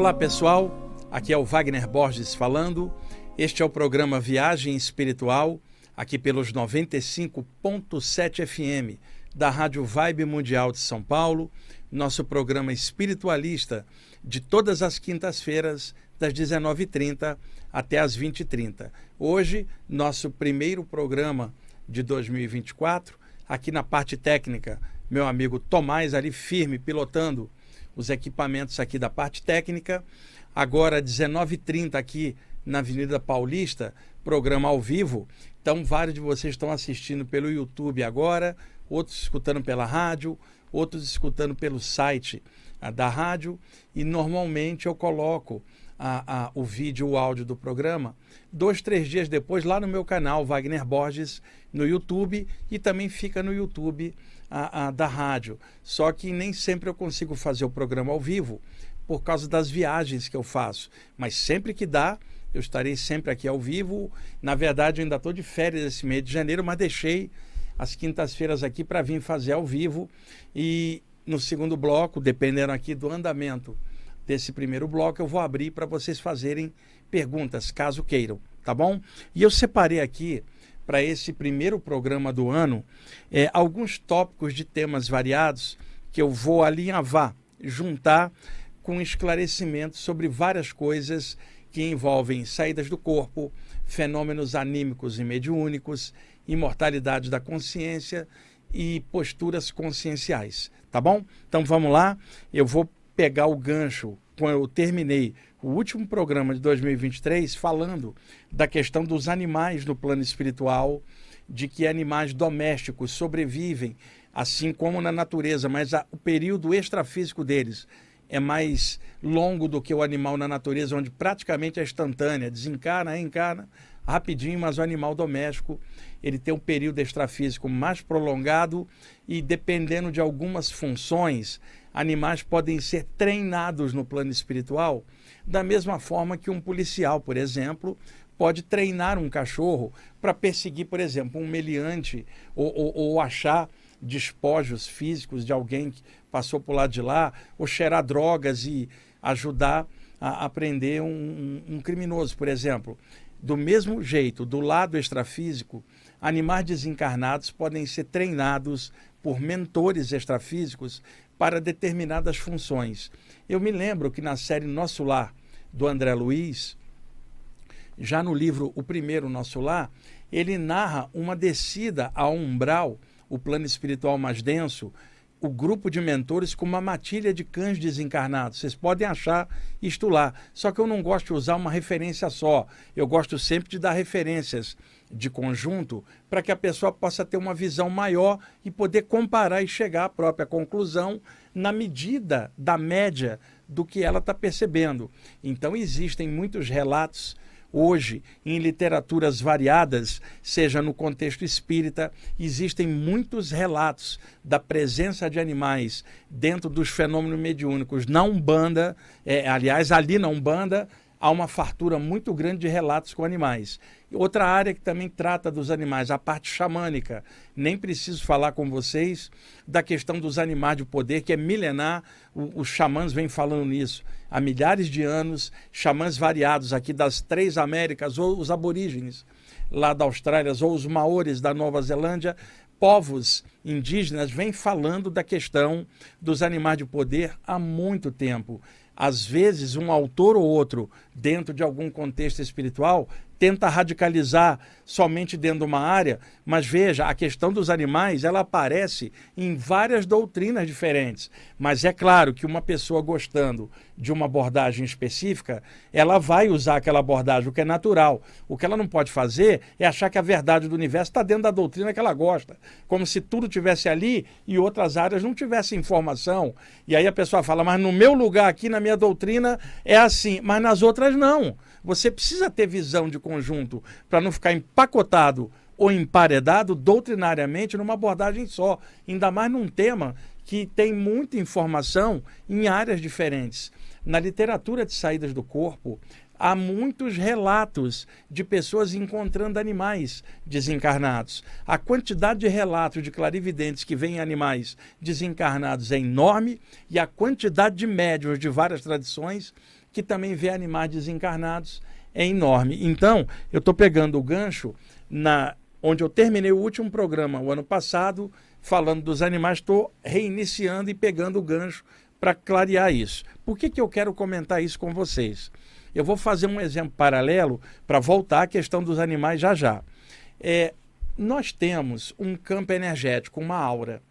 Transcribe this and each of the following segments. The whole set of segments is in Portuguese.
Olá pessoal, aqui é o Wagner Borges falando. Este é o programa Viagem Espiritual, aqui pelos 95.7 FM da Rádio Vibe Mundial de São Paulo, nosso programa espiritualista de todas as quintas-feiras, das 19h30 até as 20h30. Hoje, nosso primeiro programa de 2024, aqui na parte técnica, meu amigo Tomás ali firme, pilotando os equipamentos aqui da parte técnica. Agora, 19h30 aqui na Avenida Paulista, programa ao vivo. Então, vários de vocês estão assistindo pelo YouTube agora, outros escutando pela rádio, outros escutando pelo site a, da rádio. E normalmente eu coloco a, a, o vídeo, o áudio do programa, dois, três dias depois, lá no meu canal, Wagner Borges, no YouTube, e também fica no YouTube a, a, da rádio. Só que nem sempre eu consigo fazer o programa ao vivo por causa das viagens que eu faço. Mas sempre que dá, eu estarei sempre aqui ao vivo. Na verdade, eu ainda estou de férias esse mês de janeiro, mas deixei as quintas-feiras aqui para vir fazer ao vivo. E no segundo bloco, dependendo aqui do andamento desse primeiro bloco, eu vou abrir para vocês fazerem perguntas, caso queiram, tá bom? E eu separei aqui para esse primeiro programa do ano é, alguns tópicos de temas variados que eu vou alinhavar, juntar com esclarecimentos sobre várias coisas que envolvem saídas do corpo, fenômenos anímicos e mediúnicos, imortalidade da consciência e posturas conscienciais, tá bom? Então vamos lá, eu vou pegar o gancho quando eu terminei o último programa de 2023 falando da questão dos animais no plano espiritual, de que animais domésticos sobrevivem assim como na natureza, mas a, o período extrafísico deles é mais longo do que o animal na natureza, onde praticamente é instantânea, desencarna, reencarna rapidinho, mas o animal doméstico ele tem um período extrafísico mais prolongado e dependendo de algumas funções, animais podem ser treinados no plano espiritual, da mesma forma que um policial, por exemplo, pode treinar um cachorro para perseguir, por exemplo, um meliante ou, ou, ou achar despojos físicos de alguém que passou por lado de lá, ou cheirar drogas e ajudar a, aprender prender um, um, criminoso, por exemplo. Do mesmo jeito, do lado extrafísico, animais desencarnados podem ser treinados por mentores extrafísicos para determinadas funções. Eu me lembro que na série Nosso Lar, do André Luiz, já no livro O Primeiro Nosso Lar, ele narra uma descida ao umbral, o plano espiritual mais denso, o grupo de mentores com uma matilha de cães desencarnados. Vocês podem achar isto lá. Só que eu não gosto de usar uma referência só. Eu gosto sempre de dar referências de conjunto para que a pessoa possa ter uma visão maior e poder comparar e chegar à própria conclusão na medida da média do que ela está percebendo. Então existem muitos relatos Hoje, em literaturas variadas, seja no contexto espírita, existem muitos relatos da presença de animais dentro dos fenômenos mediúnicos. Na Umbanda, é, aliás, ali na Umbanda, há uma fartura muito grande de relatos com animais. Outra área que também trata dos animais, a parte xamânica. Nem preciso falar com vocês da questão dos animais de poder, que é milenar, o, os xamãs vêm falando nisso há milhares de anos, xamãs variados aqui das três Américas, ou os aborígenes lá da Austrália, ou os maores da Nova Zelândia, povos indígenas vêm falando da questão dos animais de poder há muito tempo. Às vezes, um autor ou outro, dentro de algum contexto espiritual, tenta radicalizar somente dentro de uma área, mas veja, a questão dos animais, ela aparece em várias doutrinas diferentes. Mas é claro que uma pessoa gostando de uma abordagem específica, ela vai usar aquela abordagem, o que é natural. O que ela não pode fazer é achar que a verdade do universo está dentro da doutrina que ela gosta, como se tudo tivesse ali e outras áreas não tivessem informação. E aí a pessoa fala, mas no meu lugar aqui, na minha doutrina, é assim, mas nas outras não. Você precisa ter visão de conjunto para não ficar empacotado ou emparedado doutrinariamente numa abordagem só, ainda mais num tema que tem muita informação em áreas diferentes. Na literatura de saídas do corpo, há muitos relatos de pessoas encontrando animais desencarnados. A quantidade de relatos de clarividentes que veem animais desencarnados é enorme e a quantidade de médios de várias tradições que também vê animais desencarnados, é enorme. Então, eu estou pegando o gancho na onde eu terminei o último programa o ano passado, falando dos animais, estou reiniciando e pegando o gancho para clarear isso. Por que, que eu quero comentar isso com vocês? Eu vou fazer um exemplo paralelo para voltar à questão dos animais já já. É, nós temos um campo energético, uma aura.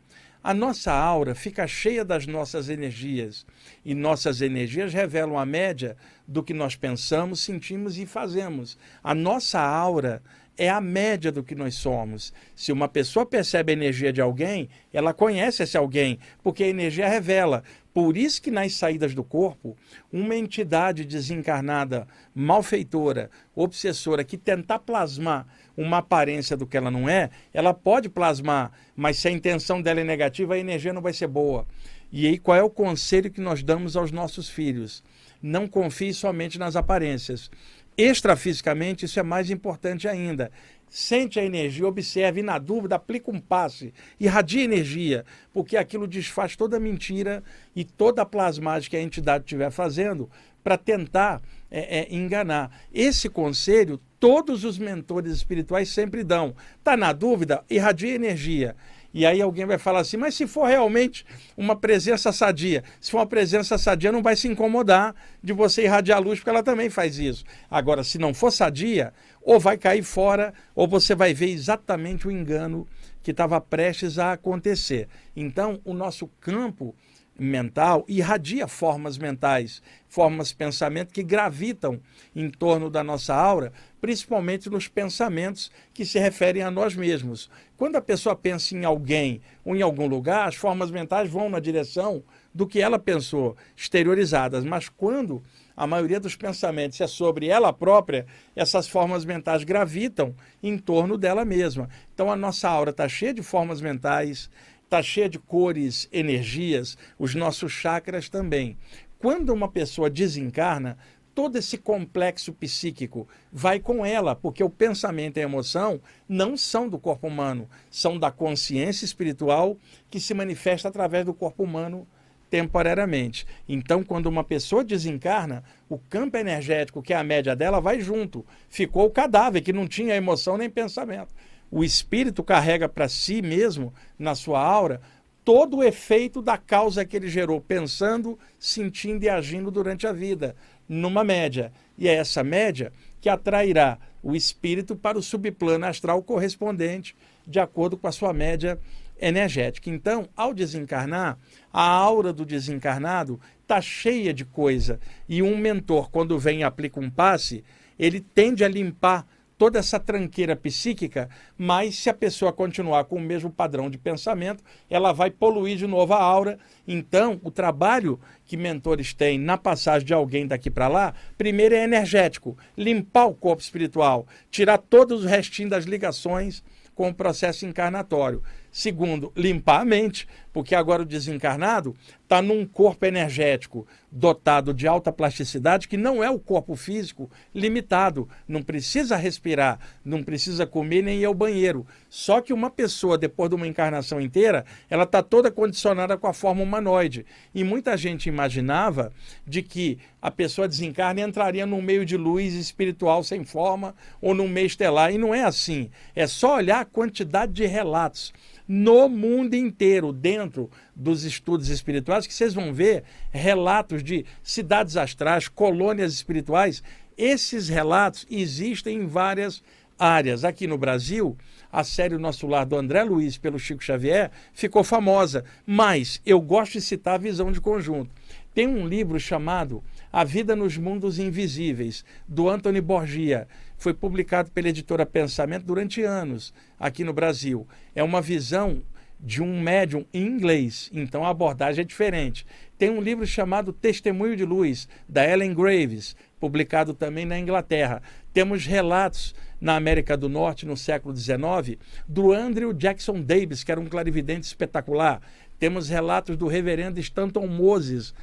A nossa aura fica cheia das nossas energias e nossas energias revelam a média do que nós pensamos, sentimos e fazemos. A nossa aura é a média do que nós somos. Se uma pessoa percebe a energia de alguém, ela conhece esse alguém, porque a energia revela. Por isso que nas saídas do corpo, uma entidade desencarnada, malfeitora, obsessora, que tentar plasmar uma aparência do que ela não é, ela pode plasmar, mas se a intenção dela é negativa, a energia não vai ser boa. E aí qual é o conselho que nós damos aos nossos filhos? Não confie somente nas aparências. Extrafisicamente, isso é mais importante ainda. Sente a energia, observe e, na dúvida, aplica um passe, irradia energia, porque aquilo desfaz toda mentira e toda a plasmagem que a entidade estiver fazendo para tentar é, é, enganar. Esse conselho todos os mentores espirituais sempre dão. Está na dúvida? Irradia energia. E aí alguém vai falar assim, mas se for realmente uma presença sadia, se for uma presença sadia, não vai se incomodar de você irradiar luz, porque ela também faz isso. Agora, se não for sadia, ou vai cair fora, ou você vai ver exatamente o engano que estava prestes a acontecer. Então, o nosso campo mental irradia formas mentais, formas de pensamento que gravitam em torno da nossa aura, principalmente nos pensamentos que se referem a nós mesmos. Quando a pessoa pensa em alguém ou em algum lugar, as formas mentais vão na direção do que ela pensou, exteriorizadas, mas quando a maioria dos pensamentos é sobre ela própria, essas formas mentais gravitam em torno dela mesma. Então a nossa aura está cheia de formas mentais, está cheia de cores, energias, os nossos chakras também. Quando uma pessoa desencarna, todo esse complexo psíquico vai com ela, porque o pensamento e a emoção não são do corpo humano, são da consciência espiritual que se manifesta através do corpo humano temporariamente. Então, quando uma pessoa desencarna, o campo energético, que é a média dela, vai junto. Ficou o cadáver, que não tinha emoção nem pensamento o espírito carrega para si mesmo, na sua aura, todo o efeito da causa que ele gerou, pensando, sentindo e agindo durante a vida, numa média. E é essa média que atrairá o espírito para o subplano astral correspondente, de acordo com a sua média energética. Então, ao desencarnar, a aura do desencarnado está cheia de coisa. E um mentor, quando vem e aplica um passe, ele tende a limpar toda essa tranqueira psíquica, mas se a pessoa continuar com o mesmo padrão de pensamento, ela vai poluir de novo a aura. Então, o trabalho que mentores têm na passagem de alguém daqui para lá, primeiro é energético, limpar o corpo espiritual, tirar todos os restinhos das ligações com o processo encarnatório. Segundo, limpar a mente, porque agora o desencarnado está num corpo energético dotado de alta plasticidade, que não é o corpo físico limitado. Não precisa respirar, não precisa comer nem ir ao banheiro. Só que uma pessoa, depois de uma encarnação inteira, ela está toda condicionada com a forma humanoide. E muita gente imaginava de que a pessoa desencarna e entraria num meio de luz espiritual sem forma ou num meio estelar. E não é assim. É só olhar a quantidade de relatos no mundo inteiro, dentro dos estudos espirituais, que vocês vão ver relatos de cidades astrais, colônias espirituais. Esses relatos existem em várias áreas. Aqui no Brasil, a série Nosso Lar do André Luiz pelo Chico Xavier ficou famosa, mas eu gosto de citar a visão de conjunto. Tem um livro chamado A Vida nos Mundos Invisíveis, do Anthony Borgia foi publicado pela editora Pensamento durante anos aqui no Brasil. É uma visão de um médium em inglês, então a abordagem é diferente. Tem um livro chamado Testemunho de Luz, da Ellen Graves, publicado também na Inglaterra. Temos relatos na América do Norte no século XIX do Andrew Jackson Davis, que era um clarividente espetacular. Temos relatos do reverendo Stanton Moses,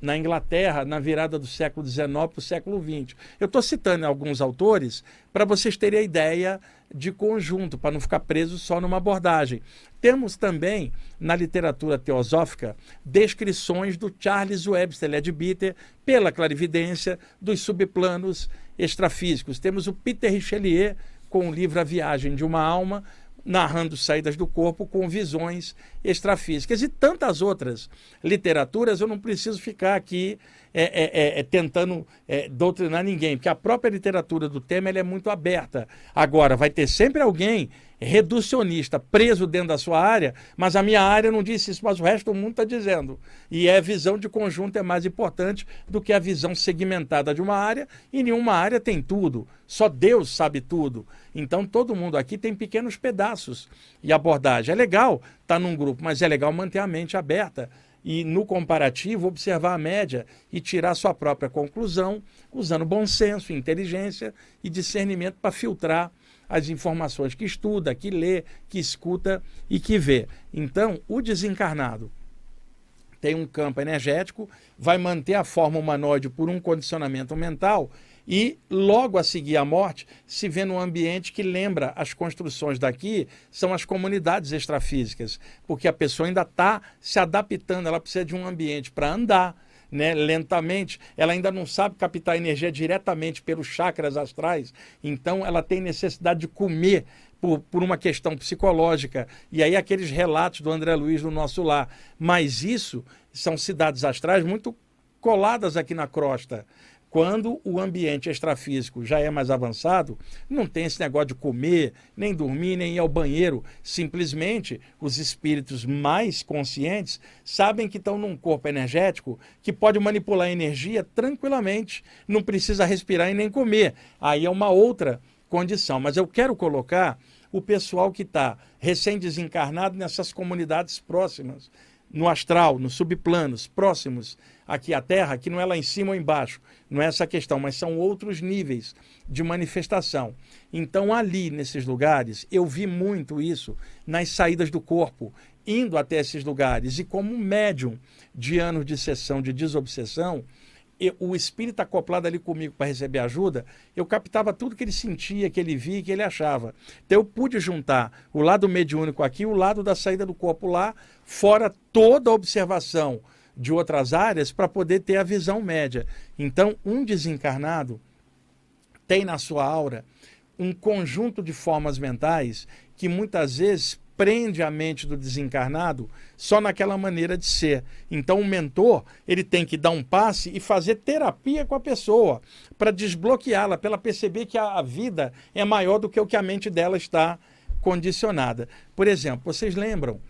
na Inglaterra na virada do século XIX para o século XX. Eu estou citando alguns autores para vocês terem a ideia de conjunto, para não ficar preso só numa abordagem. Temos também, na literatura teosófica, descrições do Charles Webster Leadbeater pela clarividência dos subplanos extrafísicos. Temos o Peter Richelieu com o livro A Viagem de uma Alma, narrando saídas do corpo com visões extrafísicas e tantas outras literaturas. Eu não preciso ficar aqui é, é, é, é tentando é, doutrinar ninguém, porque a própria literatura do tema é muito aberta. Agora, vai ter sempre alguém reducionista, preso dentro da sua área, mas a minha área não disse isso, mas o resto do mundo está dizendo. E é visão de conjunto é mais importante do que a visão segmentada de uma área, e nenhuma área tem tudo. Só Deus sabe tudo. Então todo mundo aqui tem pequenos pedaços e abordagem. É legal estar tá num grupo, mas é legal manter a mente aberta e, no comparativo, observar a média e tirar sua própria conclusão, usando bom senso, inteligência e discernimento para filtrar as informações que estuda, que lê, que escuta e que vê. Então, o desencarnado tem um campo energético, vai manter a forma humanoide por um condicionamento mental e logo a seguir a morte se vê num ambiente que lembra as construções daqui, são as comunidades extrafísicas, porque a pessoa ainda está se adaptando, ela precisa de um ambiente para andar, né, lentamente, ela ainda não sabe captar energia diretamente pelos chakras astrais, então ela tem necessidade de comer por, por uma questão psicológica. E aí aqueles relatos do André Luiz no nosso lar. Mas isso são cidades astrais muito coladas aqui na crosta. Quando o ambiente extrafísico já é mais avançado, não tem esse negócio de comer, nem dormir, nem ir ao banheiro. Simplesmente os espíritos mais conscientes sabem que estão num corpo energético que pode manipular a energia tranquilamente, não precisa respirar e nem comer. Aí é uma outra condição. Mas eu quero colocar o pessoal que está recém-desencarnado nessas comunidades próximas, no astral, nos subplanos, próximos aqui à Terra, que não é lá em cima ou embaixo, não é essa a questão, mas são outros níveis de manifestação. Então, ali, nesses lugares, eu vi muito isso nas saídas do corpo, indo até esses lugares, e como médium de anos de sessão de desobsessão, eu, o espírito acoplado ali comigo para receber ajuda, eu captava tudo que ele sentia, que ele via, que ele achava. Então eu pude juntar o lado mediúnico aqui, o lado da saída do corpo lá, fora toda a observação de outras áreas para poder ter a visão média. Então, um desencarnado tem na sua aura um conjunto de formas mentais que muitas vezes prende a mente do desencarnado só naquela maneira de ser. Então o mentor, ele tem que dar um passe e fazer terapia com a pessoa para desbloqueá-la, para ela perceber que a vida é maior do que o que a mente dela está condicionada. Por exemplo, vocês lembram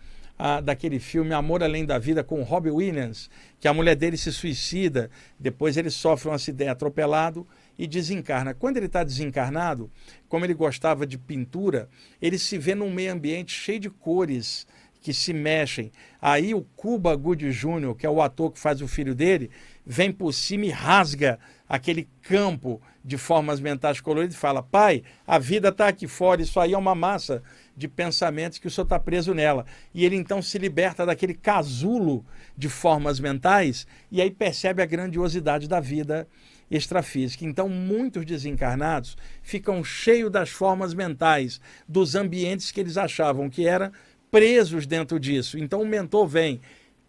daquele filme Amor Além da Vida com Robbie Williams, que a mulher dele se suicida, depois ele sofre um acidente atropelado e desencarna. Quando ele está desencarnado, como ele gostava de pintura, ele se vê num meio ambiente cheio de cores que se mexem. Aí o Cuba Good Jr., que é o ator que faz o filho dele, vem por cima e rasga aquele campo de formas mentais coloridas e fala: pai, a vida está aqui fora, isso aí é uma massa de pensamentos que o senhor está preso nela. E ele então se liberta daquele casulo de formas mentais e aí percebe a grandiosidade da vida extrafísica. Então, muitos desencarnados ficam cheios das formas mentais, dos ambientes que eles achavam que eram presos dentro disso. Então, o mentor vem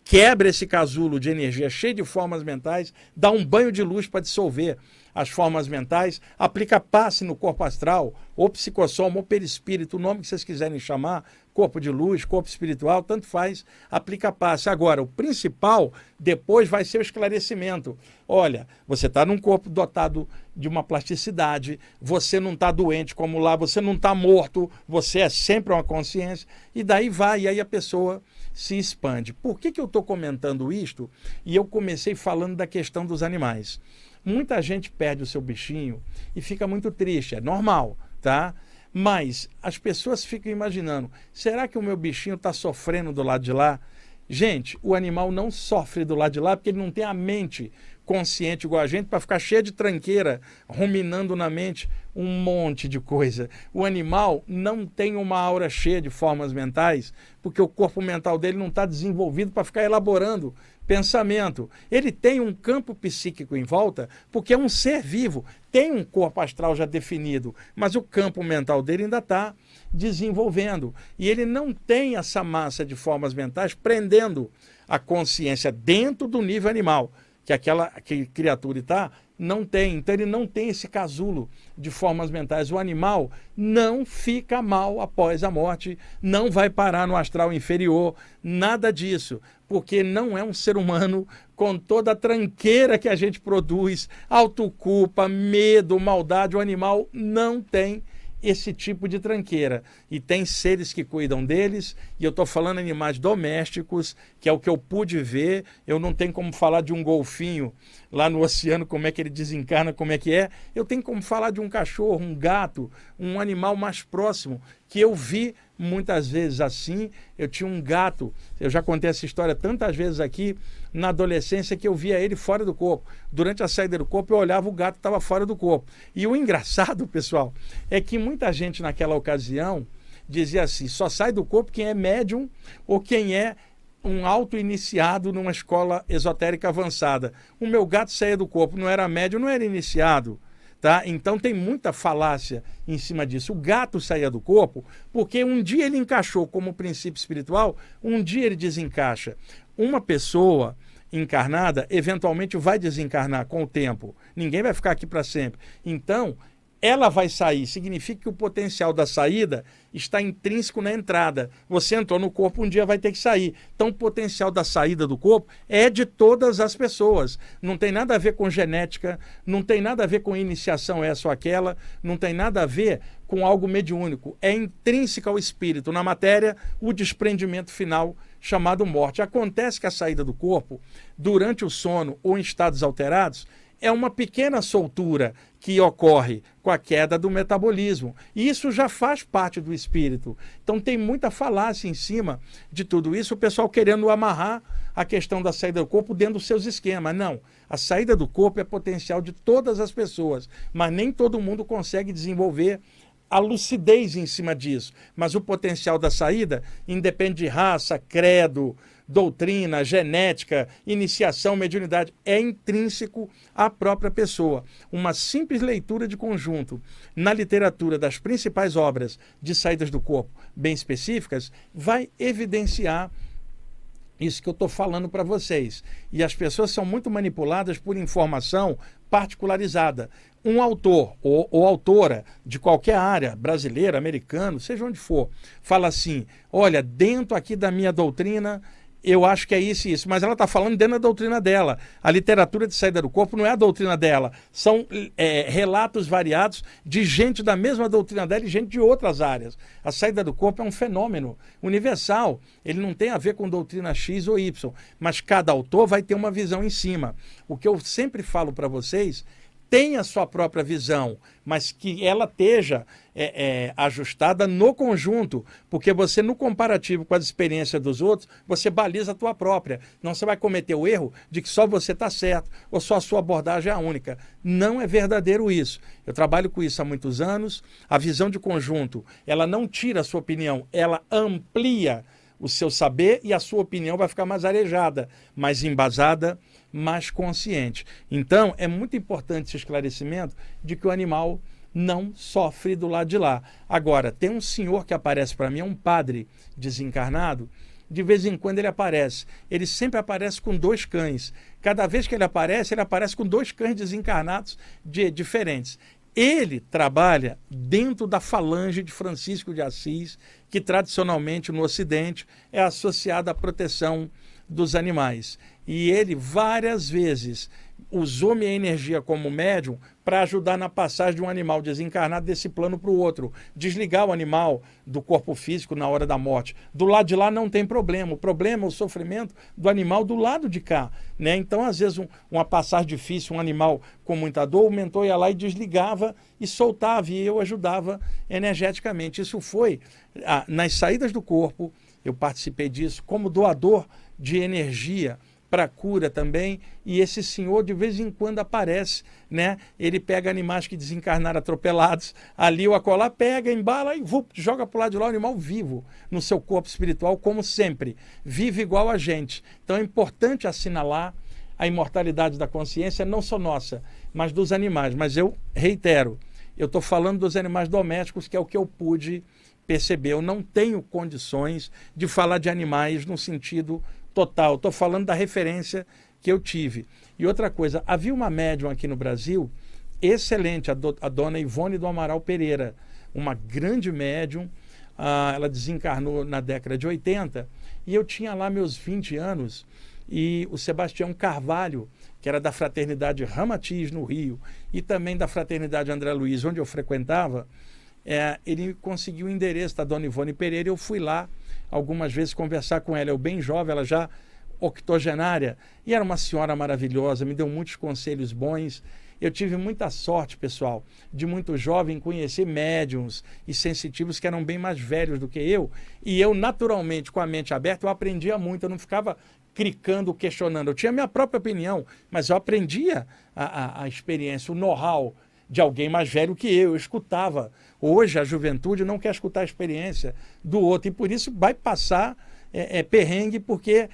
quebra esse casulo de energia cheio de formas mentais, dá um banho de luz para dissolver as formas mentais, aplica passe no corpo astral, ou psicossoma, ou perispírito, o nome que vocês quiserem chamar, corpo de luz, corpo espiritual, tanto faz, aplica passe. Agora, o principal depois vai ser o esclarecimento. Olha, você está num corpo dotado de uma plasticidade, você não está doente como lá, você não está morto, você é sempre uma consciência, e daí vai, e aí a pessoa se expande. Por que, que eu estou comentando isto? E eu comecei falando da questão dos animais. Muita gente perde o seu bichinho e fica muito triste, é normal, tá? Mas as pessoas ficam imaginando: será que o meu bichinho está sofrendo do lado de lá? Gente, o animal não sofre do lado de lá porque ele não tem a mente consciente igual a gente para ficar cheio de tranqueira, ruminando na mente um monte de coisa. O animal não tem uma aura cheia de formas mentais, porque o corpo mental dele não está desenvolvido para ficar elaborando pensamento. Ele tem um campo psíquico em volta, porque é um ser vivo, tem um corpo astral já definido, mas o campo mental dele ainda está desenvolvendo. E ele não tem essa massa de formas mentais prendendo a consciência dentro do nível animal que aquela que criatura está não tem. Então ele não tem esse casulo de formas mentais. O animal não fica mal após a morte, não vai parar no astral inferior, nada disso, porque não é um ser humano com toda a tranqueira que a gente produz, autoculpa, medo, maldade. O animal não tem esse tipo de tranqueira. E tem seres que cuidam deles, e eu estou falando animais domésticos, que é o que eu pude ver. Eu não tenho como falar de um golfinho lá no oceano, como é que ele desencarna, como é que é. Eu tenho como falar de um cachorro, um gato, um animal mais próximo, que eu vi muitas vezes assim. Eu tinha um gato, eu já contei essa história tantas vezes aqui, na adolescência, que eu via ele fora do corpo. Durante a saída do corpo, eu olhava, o gato estava fora do corpo. E o engraçado, pessoal, é que muita gente naquela ocasião dizia assim: só sai do corpo quem é médium ou quem é um auto-iniciado numa escola esotérica avançada. O meu gato saía do corpo, não era médium, não era iniciado. Tá? Então tem muita falácia em cima disso. O gato saía do corpo porque um dia ele encaixou como princípio espiritual, um dia ele desencaixa. Uma pessoa encarnada eventualmente vai desencarnar com o tempo. Ninguém vai ficar aqui para sempre. Então, ela vai sair, significa que o potencial da saída está intrínseco na entrada. Você entrou no corpo, um dia vai ter que sair. Então, o potencial da saída do corpo é de todas as pessoas. Não tem nada a ver com genética, não tem nada a ver com iniciação essa ou aquela, não tem nada a ver com algo mediúnico. É intrínseco ao espírito, na matéria, o desprendimento final chamado morte. Acontece que a saída do corpo, durante o sono ou em estados alterados, é uma pequena soltura que ocorre com a queda do metabolismo. E isso já faz parte do espírito. Então tem muita falácia em cima de tudo isso, o pessoal querendo amarrar a questão da saída do corpo dentro dos seus esquemas. Não. A saída do corpo é potencial de todas as pessoas, mas nem todo mundo consegue desenvolver a lucidez em cima disso. Mas o potencial da saída independe de raça, credo, doutrina, genética, iniciação, mediunidade, é intrínseco à própria pessoa. Uma simples leitura de conjunto na literatura das principais obras de saídas do corpo bem específicas vai evidenciar isso que eu estou falando para vocês. E as pessoas são muito manipuladas por informação particularizada. Um autor ou, ou, autora de qualquer área, brasileira, americano, seja onde for, fala assim: olha, dentro aqui da minha doutrina eu acho que é isso e isso, mas ela está falando dentro da doutrina dela. A literatura de saída do corpo não é a doutrina dela, são é, relatos variados de gente da mesma doutrina dela e gente de outras áreas. A saída do corpo é um fenômeno universal, ele não tem a ver com doutrina X ou Y, mas cada autor vai ter uma visão em cima. O que eu sempre falo para vocês tem a sua própria visão, mas que ela esteja é, é, ajustada no conjunto, porque você, no comparativo com as experiências dos outros, você baliza a tua própria. Não você vai cometer o erro de que só você está certo ou só a sua abordagem é a única. Não é verdadeiro isso. Eu trabalho com isso há muitos anos. A visão de conjunto, ela não tira a sua opinião, ela amplia o seu saber e a sua opinião vai ficar mais arejada, mais embasada mais consciente. Então, é muito importante esse esclarecimento de que o animal não sofre do lado de lá. Agora, tem um senhor que aparece para mim, é um padre desencarnado, de vez em quando ele aparece. Ele sempre aparece com dois cães. Cada vez que ele aparece, ele aparece com dois cães desencarnados de, diferentes. Ele trabalha dentro da falange de Francisco de Assis, que tradicionalmente no Ocidente é associada à proteção dos animais. E ele várias vezes usou minha energia como médium para ajudar na passagem de um animal desencarnado desse plano para o outro, desligar o animal do corpo físico na hora da morte. Do lado de lá não tem problema, o problema é o sofrimento do animal do lado de cá. Né? Então, às vezes, um, uma passagem difícil, um animal com muita dor, o mentor ia lá e desligava e soltava, e eu ajudava energeticamente. Isso foi ah, nas saídas do corpo, eu participei disso como doador de energia para cura também. E esse senhor de vez em quando aparece, né? Ele pega animais que desencarnaram atropelados, ali o acolá pega, embala e vup, joga para o lado de lá o animal vivo no seu corpo espiritual, como sempre, vive igual a gente. Então é importante assinalar a imortalidade da consciência, não só nossa, mas dos animais. Mas eu reitero, eu estou falando dos animais domésticos, que é o que eu pude perceber. Eu não tenho condições de falar de animais no sentido total. Estou falando da referência que eu tive. E outra coisa, havia uma médium aqui no Brasil, excelente, a, do, a dona Ivone do Amaral Pereira, uma grande médium. Ah, ela desencarnou na década de 80 e eu tinha lá meus 20 anos e o Sebastião Carvalho, que era da Fraternidade Ramatiz no Rio e também da Fraternidade André Luiz, onde eu frequentava, é, ele conseguiu o endereço da dona Ivone Pereira e eu fui lá algumas vezes conversar com ela. Eu bem jovem, ela já octogenária, e era uma senhora maravilhosa, me deu muitos conselhos bons. Eu tive muita sorte, pessoal, de muito jovem conhecer médiums e sensitivos que eram bem mais velhos do que eu. E eu, naturalmente, com a mente aberta, eu aprendia muito. Eu não ficava cricando, questionando. Eu tinha minha própria opinião, mas eu aprendia a, a, a experiência, o know-how de alguém mais velho que eu. Eu escutava. Hoje a juventude não quer escutar a experiência do outro e por isso vai passar é, é, perrengue, porque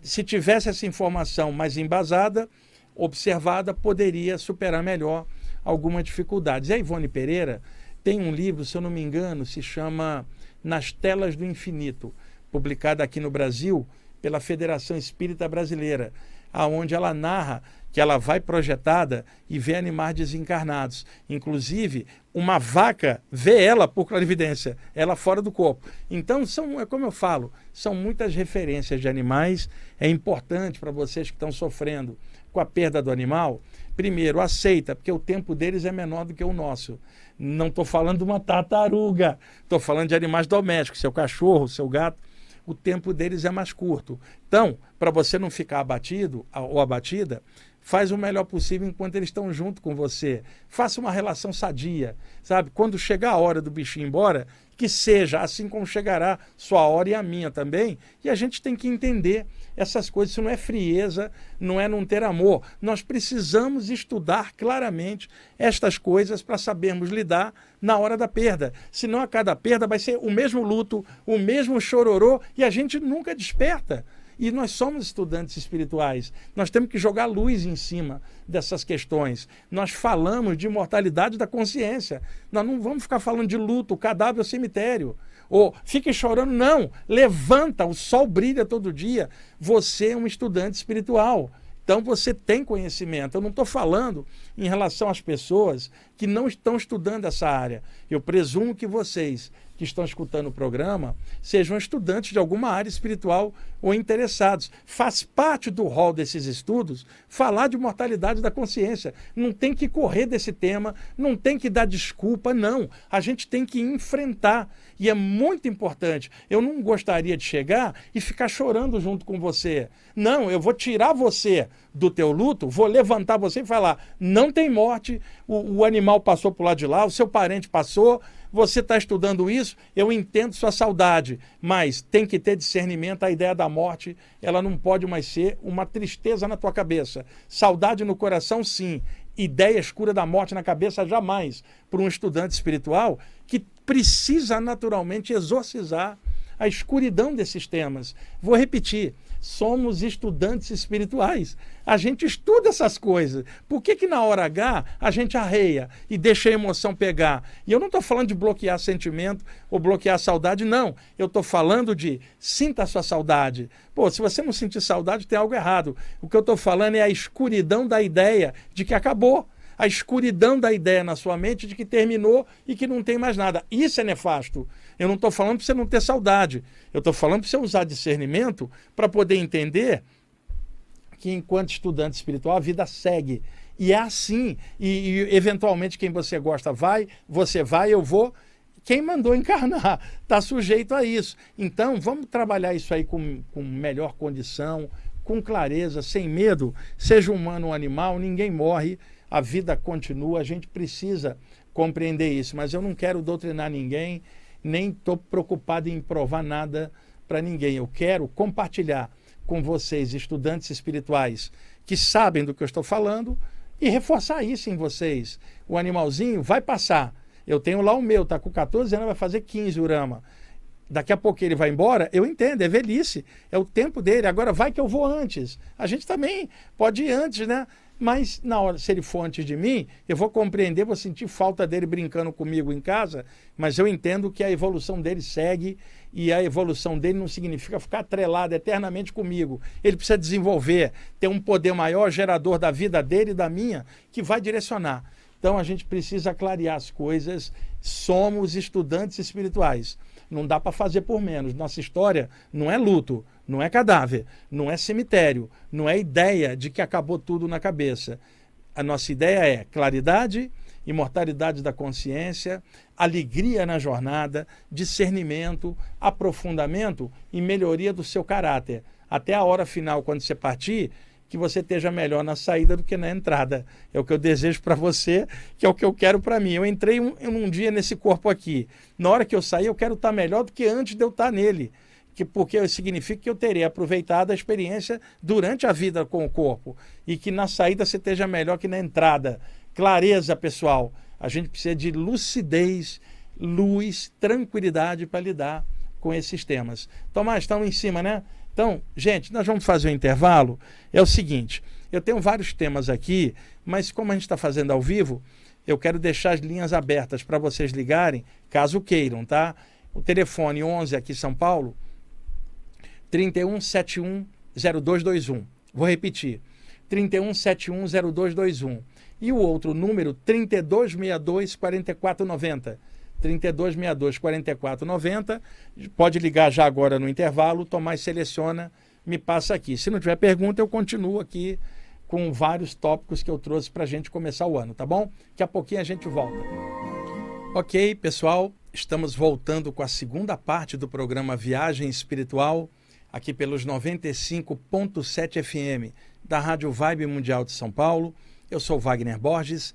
se tivesse essa informação mais embasada, observada, poderia superar melhor algumas dificuldades. E a Ivone Pereira tem um livro, se eu não me engano, se chama Nas Telas do Infinito, publicado aqui no Brasil pela Federação Espírita Brasileira, aonde ela narra que ela vai projetada e vê animais desencarnados. Inclusive, uma vaca vê ela por clarividência, ela fora do corpo. Então, são, é como eu falo, são muitas referências de animais. É importante para vocês que estão sofrendo com a perda do animal, primeiro, aceita, porque o tempo deles é menor do que o nosso. Não estou falando de uma tartaruga, estou falando de animais domésticos, seu cachorro, seu gato o tempo deles é mais curto. Então, para você não ficar abatido ou abatida, faz o melhor possível enquanto eles estão junto com você. Faça uma relação sadia, sabe? Quando chegar a hora do bichinho ir embora, que seja assim como chegará sua hora e a minha também. E a gente tem que entender essas coisas. Isso não é frieza, não é não ter amor. Nós precisamos estudar claramente estas coisas para sabermos lidar na hora da perda. Senão a cada perda vai ser o mesmo luto, o mesmo chororô e a gente nunca desperta. E nós somos estudantes espirituais. Nós temos que jogar luz em cima dessas questões. Nós falamos de imortalidade da consciência. Nós não vamos ficar falando de luto, cadáver ou cemitério. Ou fique chorando, não. Levanta, o sol brilha todo dia. Você é um estudante espiritual. Então você tem conhecimento. Eu não estou falando em relação às pessoas que não estão estudando essa área. Eu presumo que vocês que estão escutando o programa sejam estudantes de alguma área espiritual ou interessados. Faz parte do rol desses estudos falar de mortalidade da consciência. Não tem que correr desse tema, não tem que dar desculpa, não. A gente tem que enfrentar. E é muito importante. Eu não gostaria de chegar e ficar chorando junto com você. Não, eu vou tirar você do teu luto, vou levantar você e falar: não tem morte, o, o animal passou por lá de lá, o seu parente passou, você está estudando isso, eu entendo sua saudade, mas tem que ter discernimento. A ideia da morte, ela não pode mais ser uma tristeza na tua cabeça. Saudade no coração, sim. Ideia escura da morte na cabeça, jamais. Para um estudante espiritual que precisa naturalmente exorcizar a escuridão desses temas. Vou repetir: somos estudantes espirituais. A gente estuda essas coisas. Por que, que na hora H a gente arreia e deixa a emoção pegar? E eu não estou falando de bloquear sentimento ou bloquear saudade, não. Eu estou falando de sinta a sua saudade. Pô, se você não sentir saudade, tem algo errado. O que eu estou falando é a escuridão da ideia de que acabou a escuridão da ideia na sua mente de que terminou e que não tem mais nada. Isso é nefasto. Eu não estou falando para você não ter saudade. Eu estou falando para você usar discernimento para poder entender que, enquanto estudante espiritual, a vida segue. E é assim. E, e eventualmente, quem você gosta vai, você vai, eu vou. Quem mandou encarnar está sujeito a isso. Então, vamos trabalhar isso aí com, com melhor condição, com clareza, sem medo. Seja humano ou animal, ninguém morre a vida continua, a gente precisa compreender isso, mas eu não quero doutrinar ninguém, nem estou preocupado em provar nada para ninguém. Eu quero compartilhar com vocês, estudantes espirituais, que sabem do que eu estou falando, e reforçar isso em vocês. O animalzinho vai passar. Eu tenho lá o meu, tá com 14 anos, vai fazer 15 Urama. Daqui a pouco ele vai embora, eu entendo, é velhice, é o tempo dele. Agora vai que eu vou antes. A gente também pode ir antes, né? Mas na hora, se ele for antes de mim, eu vou compreender, vou sentir falta dele brincando comigo em casa, mas eu entendo que a evolução dele segue e a evolução dele não significa ficar atrelado eternamente comigo. Ele precisa desenvolver, ter um poder maior, gerador da vida dele e da minha, que vai direcionar. Então a gente precisa clarear as coisas. Somos estudantes espirituais. Não dá para fazer por menos. Nossa história não é luto, não é cadáver, não é cemitério, não é ideia de que acabou tudo na cabeça. A nossa ideia é claridade, imortalidade da consciência, alegria na jornada, discernimento, aprofundamento e melhoria do seu caráter. Até a hora final, quando você partir, que você esteja melhor na saída do que na entrada. É o que eu desejo para você, que é o que eu quero para mim. Eu entrei um, um dia nesse corpo aqui. Na hora que eu sair, eu quero estar tá melhor do que antes de eu estar tá nele. Que, porque significa que eu terei aproveitado a experiência durante a vida com o corpo. E que na saída você esteja melhor que na entrada. Clareza, pessoal. A gente precisa de lucidez, luz, tranquilidade para lidar com esses temas. Tomás, estão em cima, né? Então, gente, nós vamos fazer um intervalo. É o seguinte: eu tenho vários temas aqui, mas como a gente está fazendo ao vivo, eu quero deixar as linhas abertas para vocês ligarem, caso queiram, tá? O telefone 11 aqui em São Paulo, 3171 0221. Vou repetir: 3171 0221. E o outro número, 3262 4490. 3262 4490. Pode ligar já agora no intervalo, Tomás seleciona, me passa aqui. Se não tiver pergunta, eu continuo aqui com vários tópicos que eu trouxe para a gente começar o ano, tá bom? Daqui a pouquinho a gente volta. Ok, pessoal, estamos voltando com a segunda parte do programa Viagem Espiritual, aqui pelos 95.7 FM da Rádio Vibe Mundial de São Paulo. Eu sou Wagner Borges.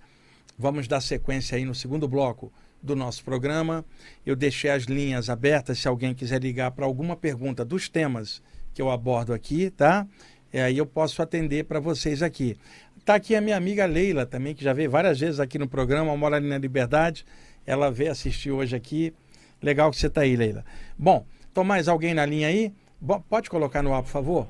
Vamos dar sequência aí no segundo bloco do nosso programa. Eu deixei as linhas abertas se alguém quiser ligar para alguma pergunta dos temas que eu abordo aqui, tá? E aí eu posso atender para vocês aqui. Tá aqui a minha amiga Leila também, que já veio várias vezes aqui no programa, mora ali na Liberdade. Ela veio assistir hoje aqui. Legal que você está aí, Leila. Bom, tem mais alguém na linha aí? Bom, pode colocar no ar, por favor?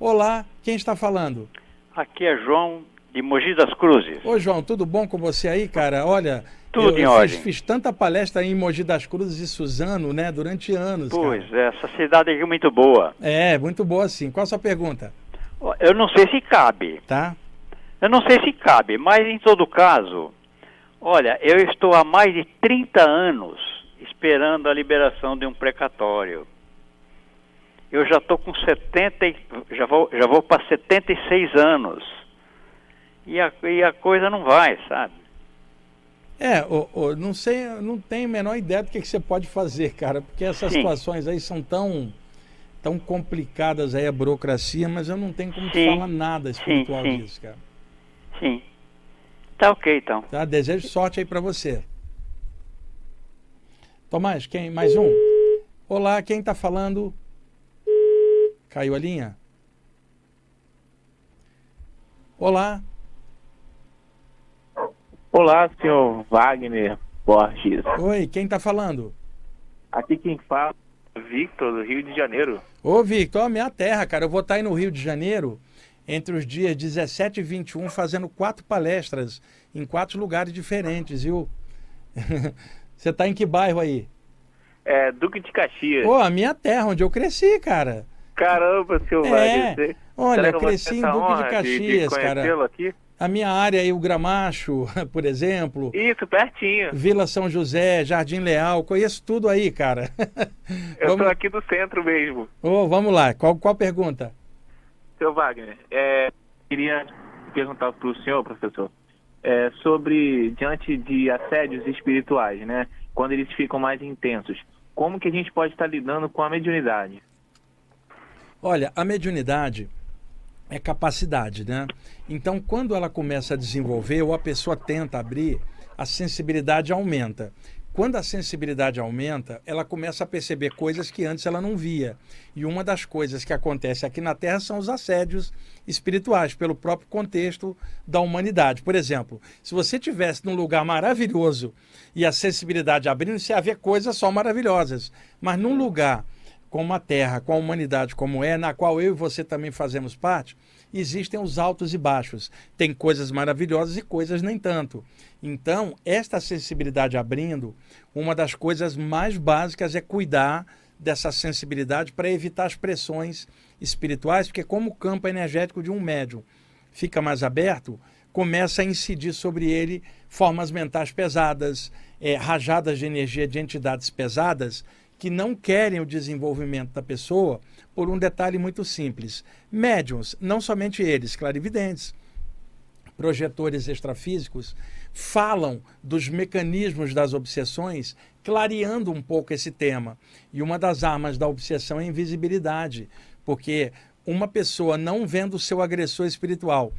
Olá, quem está falando? Aqui é João de Mogi das Cruzes. Ô João, tudo bom com você aí, cara? Olha, tudo eu, em ordem. Fiz, fiz, tanta palestra em Mogi das Cruzes e Suzano, né, durante anos. Pois, cara. essa cidade aqui é muito boa. É, muito boa sim. Qual a sua pergunta? Eu não sei se cabe. Tá. Eu não sei se cabe, mas em todo caso, olha, eu estou há mais de 30 anos esperando a liberação de um precatório. Eu já estou com 70, já vou, já vou para 76 anos. E a, e a coisa não vai, sabe? É, o, o, não sei, não tenho a menor ideia do que, que você pode fazer, cara, porque essas Sim. situações aí são tão tão complicadas aí a burocracia, mas eu não tenho como te falar nada espiritual sim, sim. disso, cara. Sim. Tá ok, então. Tá, desejo sorte aí para você. Tomás, quem? Mais um? Olá, quem tá falando? Caiu a linha? Olá. Olá, senhor Wagner Borges. Oi, quem está falando? Aqui quem fala é Victor, do Rio de Janeiro. Ô, Victor, minha terra, cara. Eu vou estar tá aí no Rio de Janeiro entre os dias 17 e 21 fazendo quatro palestras em quatro lugares diferentes, viu? Você está em que bairro aí? É, Duque de Caxias. Pô, a minha terra, onde eu cresci, cara. Caramba, seu é. Wagner. Olha, cresci em Duque de Caxias, de, de cara. Aqui? A minha área aí, o Gramacho, por exemplo. Isso, pertinho. Vila São José, Jardim Leal, conheço tudo aí, cara. Eu vamos... aqui do centro mesmo. Oh, vamos lá, qual, qual pergunta? Seu Wagner, é, queria perguntar para o senhor, professor, é, sobre, diante de assédios espirituais, né? Quando eles ficam mais intensos, como que a gente pode estar lidando com a mediunidade? Olha, a mediunidade é capacidade, né? Então, quando ela começa a desenvolver ou a pessoa tenta abrir, a sensibilidade aumenta. quando a sensibilidade aumenta, ela começa a perceber coisas que antes ela não via. E uma das coisas que acontece aqui na Terra são os assédios espirituais, pelo próprio contexto da humanidade. Por exemplo, se você tivesse num lugar maravilhoso e a sensibilidade abrindo, você ia ver coisas só maravilhosas. Mas num lugar como a Terra, com a humanidade como é, na qual eu e você também fazemos parte, existem os altos e baixos. Tem coisas maravilhosas e coisas nem tanto. Então, esta sensibilidade abrindo, uma das coisas mais básicas é cuidar dessa sensibilidade para evitar as pressões espirituais, porque como o campo energético de um médium fica mais aberto, começa a incidir sobre ele formas mentais pesadas, é, rajadas de energia de entidades pesadas que não querem o desenvolvimento da pessoa por um detalhe muito simples. Médiums, não somente eles, clarividentes, projetores extrafísicos, falam dos mecanismos das obsessões, clareando um pouco esse tema. E uma das armas da obsessão é a invisibilidade, porque uma pessoa não vendo o seu agressor espiritual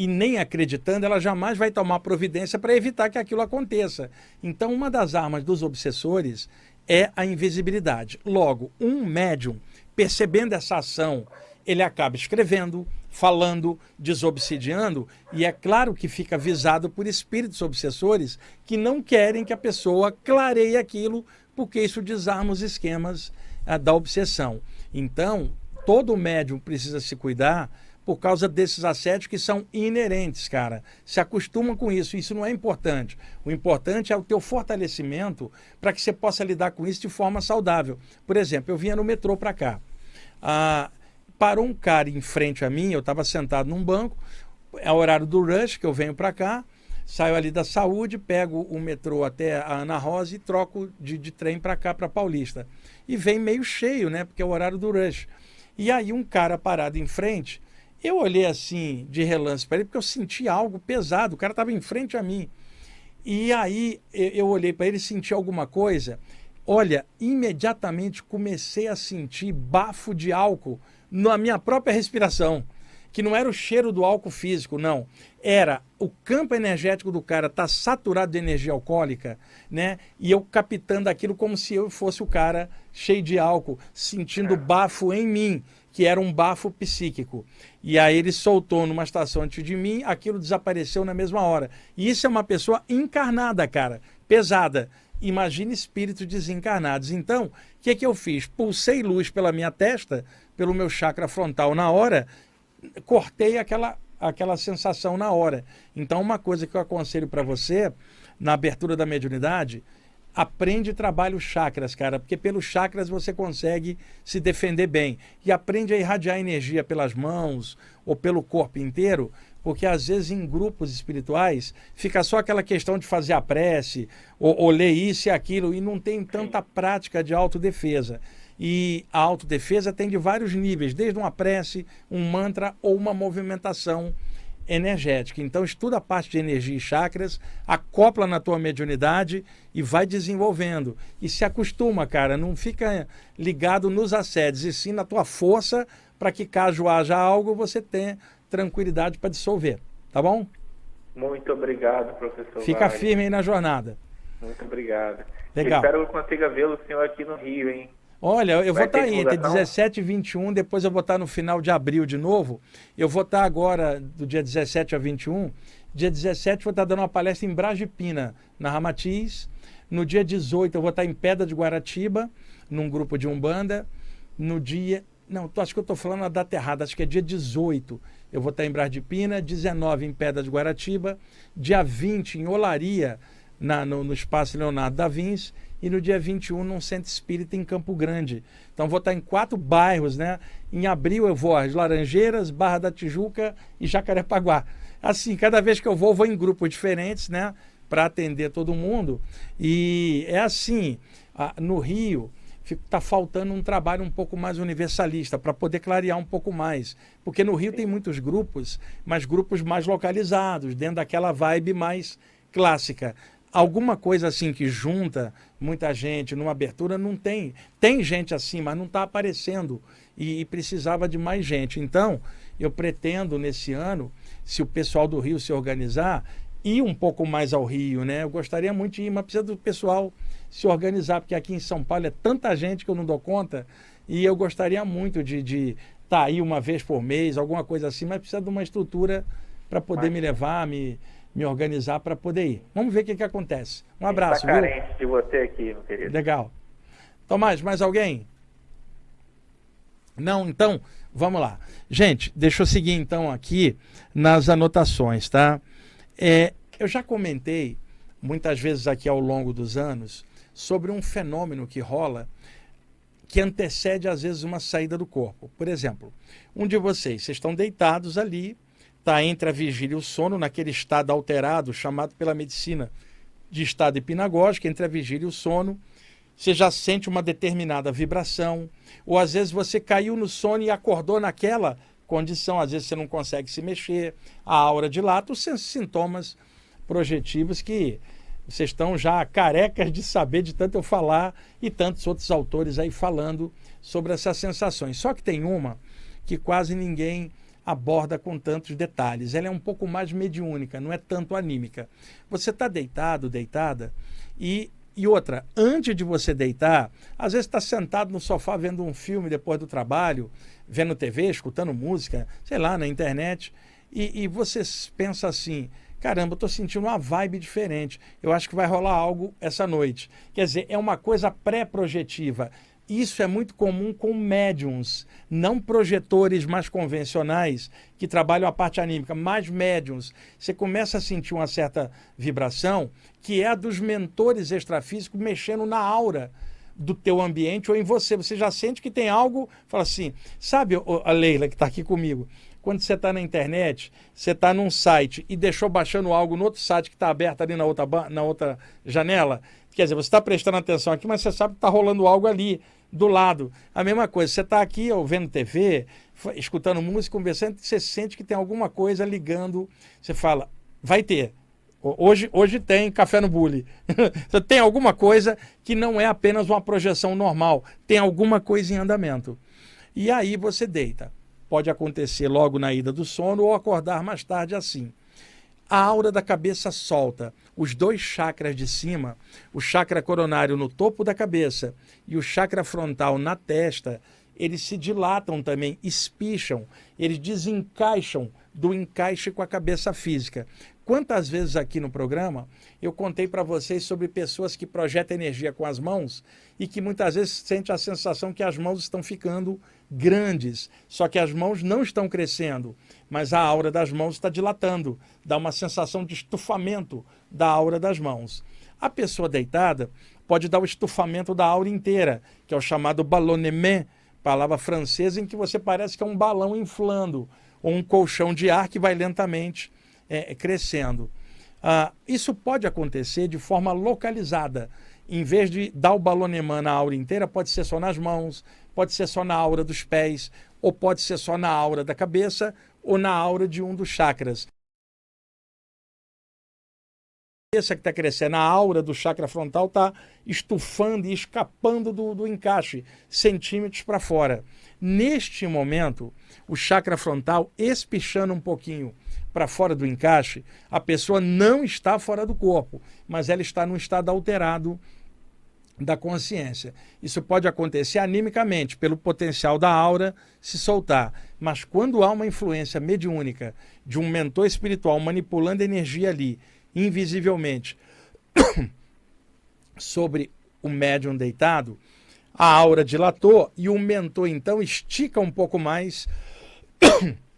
e nem acreditando, ela jamais vai tomar providência para evitar que aquilo aconteça. Então, uma das armas dos obsessores é a invisibilidade. Logo, um médium, percebendo essa ação, ele acaba escrevendo, falando, desobsidiando, e é claro que fica visado por espíritos obsessores que não querem que a pessoa clareie aquilo, porque isso desarma os esquemas ah, da obsessão. Então, todo médium precisa se cuidar por causa desses assédios que são inerentes, cara. Se acostuma com isso, isso não é importante. O importante é o teu fortalecimento para que você possa lidar com isso de forma saudável. Por exemplo, eu vinha no metrô para cá. Ah, parou um cara em frente a mim, eu estava sentado num banco, é o horário do rush que eu venho para cá, saio ali da saúde, pego o metrô até a Ana Rosa e troco de, de trem para cá, para Paulista. E vem meio cheio, né? Porque é o horário do rush. E aí um cara parado em frente, eu olhei assim de relance para ele porque eu senti algo pesado, o cara estava em frente a mim. E aí eu olhei para ele e senti alguma coisa. Olha, imediatamente comecei a sentir bafo de álcool na minha própria respiração, que não era o cheiro do álcool físico, não. Era o campo energético do cara tá saturado de energia alcoólica, né? E eu captando aquilo como se eu fosse o cara cheio de álcool, sentindo bafo em mim, que era um bafo psíquico. E aí ele soltou numa estação antes de mim, aquilo desapareceu na mesma hora. E isso é uma pessoa encarnada, cara, pesada. Imagine espíritos desencarnados. Então, o que, é que eu fiz? Pulsei luz pela minha testa, pelo meu chakra frontal na hora, cortei aquela, aquela sensação na hora. Então, uma coisa que eu aconselho para você, na abertura da mediunidade, aprende e trabalha os chakras, cara, porque pelos chakras você consegue se defender bem. E aprende a irradiar energia pelas mãos ou pelo corpo inteiro, porque às vezes em grupos espirituais fica só aquela questão de fazer a prece, ou, ou ler isso e aquilo, e não tem tanta prática de autodefesa. E a autodefesa tem de vários níveis, desde uma prece, um mantra ou uma movimentação energética. Então estuda a parte de energia e chakras, acopla na tua mediunidade e vai desenvolvendo. E se acostuma, cara, não fica ligado nos assédios, e sim na tua força para que caso haja algo, você tenha tranquilidade para dissolver. Tá bom? Muito obrigado, professor. Fica Wagner. firme aí na jornada. Muito obrigado. Legal. espero que eu consiga vê-lo, senhor, aqui no Rio, hein? Olha, eu Vai vou estar tá aí entre 17 e 21, depois eu vou estar tá no final de abril de novo. Eu vou estar tá agora do dia 17 a 21. Dia 17 vou estar dando uma palestra em Bragipina, na Ramatiz. No dia 18 eu vou estar em Pedra de Guaratiba, num grupo de Umbanda. No dia. Não, acho que eu estou falando a data errada, acho que é dia 18. Eu vou estar em Brasipina, 19 em Pedra de Guaratiba, dia 20 em Olaria, na, no, no Espaço Leonardo da Vinci e no dia 21 num centro espírita em Campo Grande. Então vou estar em quatro bairros, né? Em abril eu vou às Laranjeiras, Barra da Tijuca e Jacarepaguá. Assim, cada vez que eu vou, vou em grupos diferentes, né? Para atender todo mundo. E é assim, no Rio está faltando um trabalho um pouco mais universalista para poder clarear um pouco mais. Porque no Rio tem muitos grupos, mas grupos mais localizados, dentro daquela vibe mais clássica alguma coisa assim que junta muita gente numa abertura não tem. Tem gente assim, mas não está aparecendo e, e, precisava de mais gente. Então, eu pretendo nesse ano, se o pessoal do Rio se organizar, ir um pouco mais ao Rio, né? Eu gostaria muito de ir, mas precisa do pessoal se organizar, porque aqui em São Paulo é tanta gente que eu não dou conta. E eu gostaria muito de estar tá aí uma vez por mês, alguma coisa assim, mas precisa de uma estrutura para poder mas... me levar, me, me organizar para poder ir. Vamos ver o que, que acontece. Um abraço. Está carente viu? de você aqui, meu querido. Legal. Tomás, mais alguém? Não, então, vamos lá. Gente, deixa eu seguir então aqui nas anotações, tá? É, eu já comentei muitas vezes aqui ao longo dos anos sobre um fenômeno que rola que antecede às vezes uma saída do corpo. Por exemplo, um de vocês, vocês estão deitados ali, está entre a vigília e o sono, naquele estado alterado, chamado pela medicina de estado hipnagógico, entre a vigília e o sono, você já sente uma determinada vibração, ou às vezes você caiu no sono e acordou naquela condição, às vezes você não consegue se mexer, a aura dilata, os sintomas projetivos que vocês estão já carecas de saber de tanto eu falar e tantos outros autores aí falando sobre essas sensações. Só que tem uma que quase ninguém aborda com tantos detalhes. Ela é um pouco mais mediúnica, não é tanto anímica. Você está deitado, deitada, e, e outra, antes de você deitar, às vezes está sentado no sofá vendo um filme depois do trabalho, vendo TV, escutando música, sei lá, na internet, e, e você pensa assim. Caramba, eu estou sentindo uma vibe diferente. Eu acho que vai rolar algo essa noite. Quer dizer, é uma coisa pré-projetiva. Isso é muito comum com médiums, não projetores mais convencionais que trabalham a parte anímica, mas médiums. Você começa a sentir uma certa vibração que é a dos mentores extrafísicos mexendo na aura do teu ambiente ou em você. Você já sente que tem algo, fala assim, sabe a Leila que está aqui comigo? Quando você está na internet, você está num site e deixou baixando algo no outro site que está aberto ali na outra, na outra janela, quer dizer, você está prestando atenção aqui, mas você sabe que está rolando algo ali do lado. A mesma coisa, você está aqui ouvindo TV, escutando música, conversando, você sente que tem alguma coisa ligando. Você fala, vai ter. Hoje, hoje tem café no bule. tem alguma coisa que não é apenas uma projeção normal, tem alguma coisa em andamento. E aí você deita. Pode acontecer logo na ida do sono ou acordar mais tarde assim. A aura da cabeça solta. Os dois chakras de cima, o chakra coronário no topo da cabeça e o chakra frontal na testa, eles se dilatam também, espicham, eles desencaixam do encaixe com a cabeça física. Quantas vezes aqui no programa eu contei para vocês sobre pessoas que projetam energia com as mãos e que muitas vezes sente a sensação que as mãos estão ficando grandes, só que as mãos não estão crescendo, mas a aura das mãos está dilatando, dá uma sensação de estufamento da aura das mãos. A pessoa deitada pode dar o estufamento da aura inteira, que é o chamado ballonnement, palavra francesa em que você parece que é um balão inflando, ou um colchão de ar que vai lentamente é, crescendo. Ah, isso pode acontecer de forma localizada. Em vez de dar o balonemã na aura inteira, pode ser só nas mãos, pode ser só na aura dos pés, ou pode ser só na aura da cabeça, ou na aura de um dos chakras cabeça que está crescendo, a aura do chakra frontal está estufando e escapando do, do encaixe, centímetros para fora. Neste momento, o chakra frontal espichando um pouquinho para fora do encaixe, a pessoa não está fora do corpo, mas ela está num estado alterado da consciência. Isso pode acontecer animicamente, pelo potencial da aura se soltar. Mas quando há uma influência mediúnica de um mentor espiritual manipulando energia ali invisivelmente sobre o médium deitado, a aura dilatou e o mentor então estica um pouco mais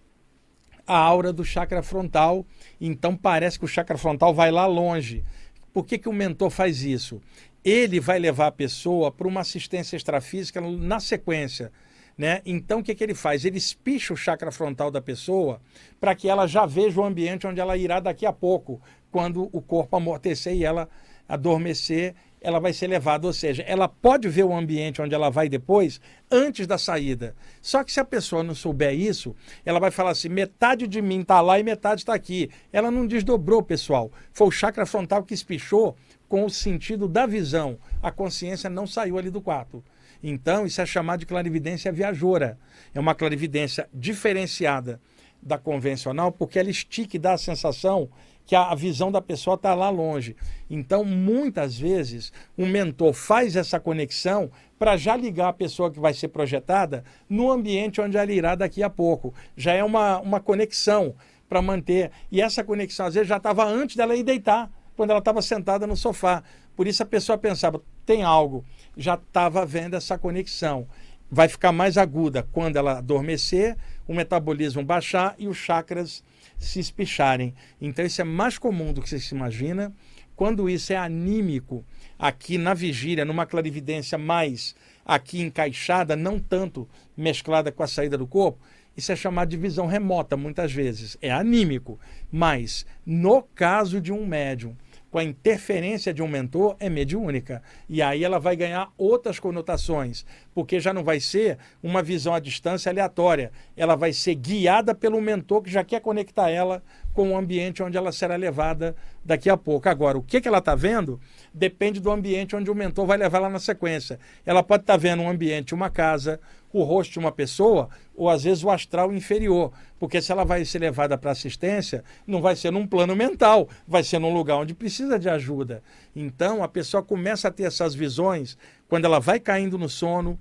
a aura do chakra frontal. Então parece que o chakra frontal vai lá longe. Por que, que o mentor faz isso? Ele vai levar a pessoa para uma assistência extrafísica na sequência. Né? Então, o que, que ele faz? Ele espicha o chakra frontal da pessoa para que ela já veja o ambiente onde ela irá daqui a pouco, quando o corpo amortecer e ela adormecer, ela vai ser levada. Ou seja, ela pode ver o ambiente onde ela vai depois, antes da saída. Só que se a pessoa não souber isso, ela vai falar assim: metade de mim está lá e metade está aqui. Ela não desdobrou, pessoal. Foi o chakra frontal que espichou com o sentido da visão. A consciência não saiu ali do quarto. Então, isso é chamado de clarividência viajora. É uma clarividência diferenciada da convencional, porque ela estica e dá a sensação que a visão da pessoa está lá longe. Então, muitas vezes, o mentor faz essa conexão para já ligar a pessoa que vai ser projetada no ambiente onde ela irá daqui a pouco. Já é uma, uma conexão para manter. E essa conexão, às vezes, já estava antes dela ir deitar, quando ela estava sentada no sofá. Por isso a pessoa pensava, tem algo, já estava vendo essa conexão. Vai ficar mais aguda quando ela adormecer, o metabolismo baixar e os chakras se espicharem. Então isso é mais comum do que você se imagina. Quando isso é anímico, aqui na vigília, numa clarividência mais aqui encaixada, não tanto mesclada com a saída do corpo, isso é chamado de visão remota, muitas vezes. É anímico. Mas, no caso de um médium com a interferência de um mentor, é mediúnica. E aí ela vai ganhar outras conotações, porque já não vai ser uma visão à distância aleatória. Ela vai ser guiada pelo mentor que já quer conectar ela com o ambiente onde ela será levada daqui a pouco. Agora, o que, que ela está vendo depende do ambiente onde o mentor vai levar ela na sequência. Ela pode estar tá vendo um ambiente, uma casa, o rosto de uma pessoa, ou às vezes o astral inferior. Porque se ela vai ser levada para assistência, não vai ser num plano mental, vai ser num lugar onde precisa de ajuda. Então a pessoa começa a ter essas visões quando ela vai caindo no sono,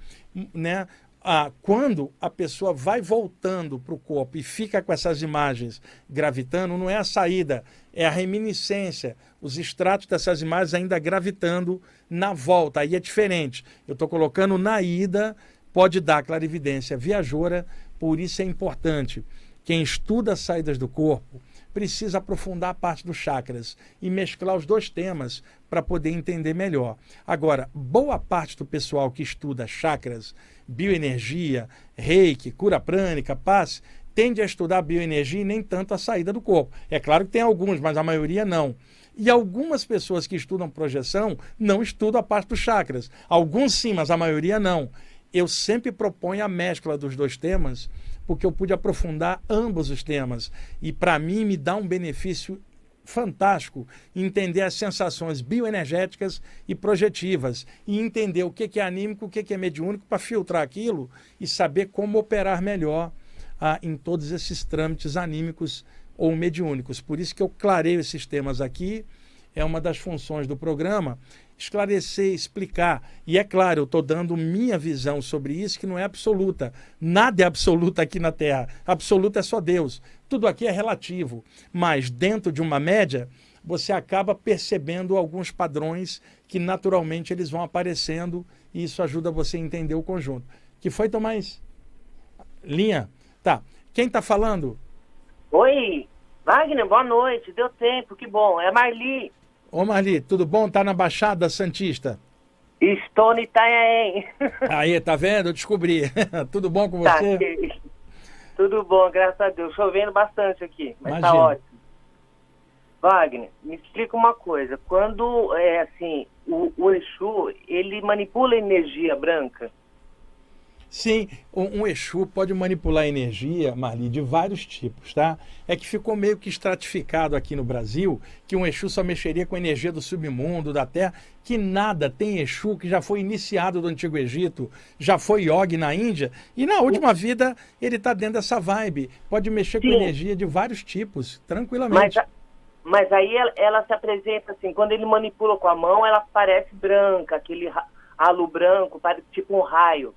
né? ah, quando a pessoa vai voltando para o corpo e fica com essas imagens gravitando, não é a saída, é a reminiscência, os extratos dessas imagens ainda gravitando na volta. Aí é diferente. Eu estou colocando na ida, pode dar clarividência viajoura, por isso é importante. Quem estuda as saídas do corpo precisa aprofundar a parte dos chakras e mesclar os dois temas para poder entender melhor. Agora, boa parte do pessoal que estuda chakras bioenergia, reiki, cura prânica, paz, tende a estudar bioenergia e nem tanto a saída do corpo. É claro que tem alguns, mas a maioria não. E algumas pessoas que estudam projeção não estudam a parte dos chakras. Alguns sim, mas a maioria não. Eu sempre proponho a mescla dos dois temas, porque eu pude aprofundar ambos os temas. E para mim me dá um benefício fantástico entender as sensações bioenergéticas e projetivas e entender o que é anímico, o que é mediúnico para filtrar aquilo e saber como operar melhor ah, em todos esses trâmites anímicos ou mediúnicos. Por isso que eu clareio esses temas aqui, é uma das funções do programa esclarecer, explicar. E é claro, eu estou dando minha visão sobre isso, que não é absoluta. Nada é absoluto aqui na Terra. Absoluto é só Deus. Tudo aqui é relativo. Mas dentro de uma média, você acaba percebendo alguns padrões que naturalmente eles vão aparecendo e isso ajuda você a entender o conjunto. Que foi, Tomás? Linha? Tá. Quem está falando? Oi, Wagner, boa noite. Deu tempo, que bom. É Marli. Ô Marli, tudo bom? Tá na Baixada Santista? Estou no Itanhaém. Aí, tá vendo? Eu descobri. tudo bom com tá, você? Tudo bom, graças a Deus. Chovendo bastante aqui, mas tá Imagina. tá ótimo. Wagner, me explica uma coisa. Quando, é assim, o, o Exu, ele manipula energia branca? Sim, um, um Exu pode manipular energia, Marli, de vários tipos, tá? É que ficou meio que estratificado aqui no Brasil que um Exu só mexeria com energia do submundo, da terra, que nada tem Exu que já foi iniciado do Antigo Egito, já foi Yogi na Índia, e na última vida ele está dentro dessa vibe. Pode mexer Sim. com energia de vários tipos, tranquilamente. Mas, mas aí ela, ela se apresenta assim, quando ele manipula com a mão, ela parece branca, aquele halo branco, parece tipo um raio.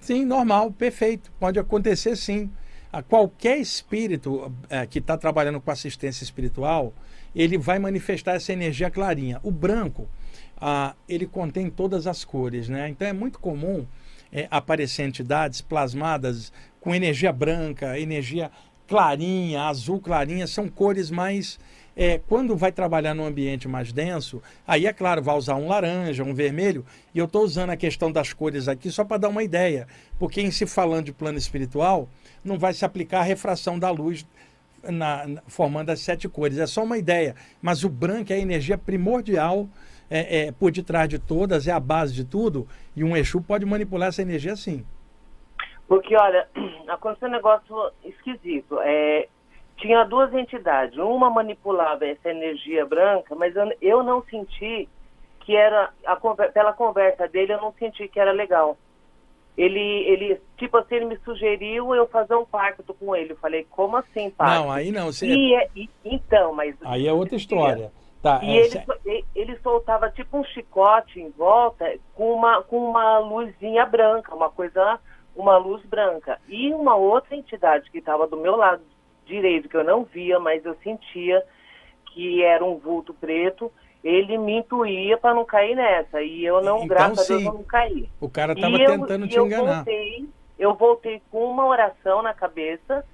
Sim, normal, perfeito. Pode acontecer sim. A qualquer espírito é, que está trabalhando com assistência espiritual, ele vai manifestar essa energia clarinha. O branco, ah, ele contém todas as cores, né? Então é muito comum é, aparecer entidades plasmadas com energia branca, energia clarinha, azul clarinha, são cores mais é, quando vai trabalhar num ambiente mais denso, aí é claro, vai usar um laranja, um vermelho, e eu estou usando a questão das cores aqui só para dar uma ideia, porque em se falando de plano espiritual, não vai se aplicar a refração da luz na, na, formando as sete cores, é só uma ideia, mas o branco é a energia primordial é, é, por detrás de todas, é a base de tudo, e um Exu pode manipular essa energia sim. Porque, olha, aconteceu um negócio esquisito. É, tinha duas entidades. Uma manipulava essa energia branca, mas eu, eu não senti que era, a, pela conversa dele, eu não senti que era legal. ele, ele, tipo assim, ele me sugeriu eu fazer um pacto com ele. Eu falei, como assim, pacto? Não, aí não. Você... E, é, e, então, mas... Aí é outra história. Tá, e é, ele, ele soltava tipo um chicote em volta com uma, com uma luzinha branca, uma coisa, uma luz branca. E uma outra entidade que estava do meu lado direito, que eu não via, mas eu sentia que era um vulto preto, ele me intuía para não cair nessa. E eu não, então, graças sim, a Deus, eu não caí. O cara estava tentando te eu enganar. Voltei, eu voltei com uma oração na cabeça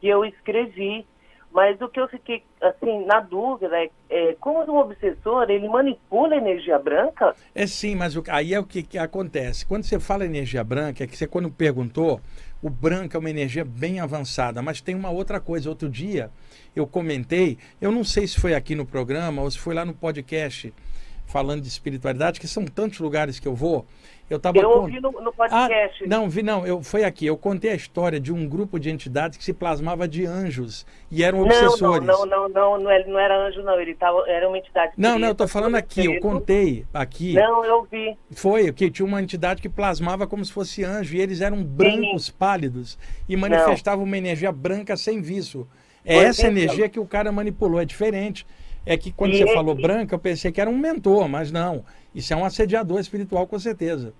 que eu escrevi. Mas o que eu fiquei, assim, na dúvida é, é como um obsessor, ele manipula a energia branca? É sim, mas o, aí é o que, que acontece. Quando você fala energia branca, é que você quando perguntou, o branco é uma energia bem avançada, mas tem uma outra coisa. Outro dia eu comentei, eu não sei se foi aqui no programa ou se foi lá no podcast falando de espiritualidade, que são tantos lugares que eu vou. Eu, tava eu ouvi no, no podcast. Ah, não, vi não, eu foi aqui. Eu contei a história de um grupo de entidades que se plasmava de anjos e eram obsessores. Não, não, não, não, não, não era anjo não, ele tava, era uma entidade. Não, não, eu tô falando aqui, eu contei aqui. Não, eu vi. Foi, que tinha uma entidade que plasmava como se fosse anjo e eles eram brancos, Sim. pálidos e manifestavam não. uma energia branca sem vício. É pois essa então. energia que o cara manipulou, é diferente. É que quando e você falou branca, eu pensei que era um mentor, mas não. Isso é um assediador espiritual, com certeza.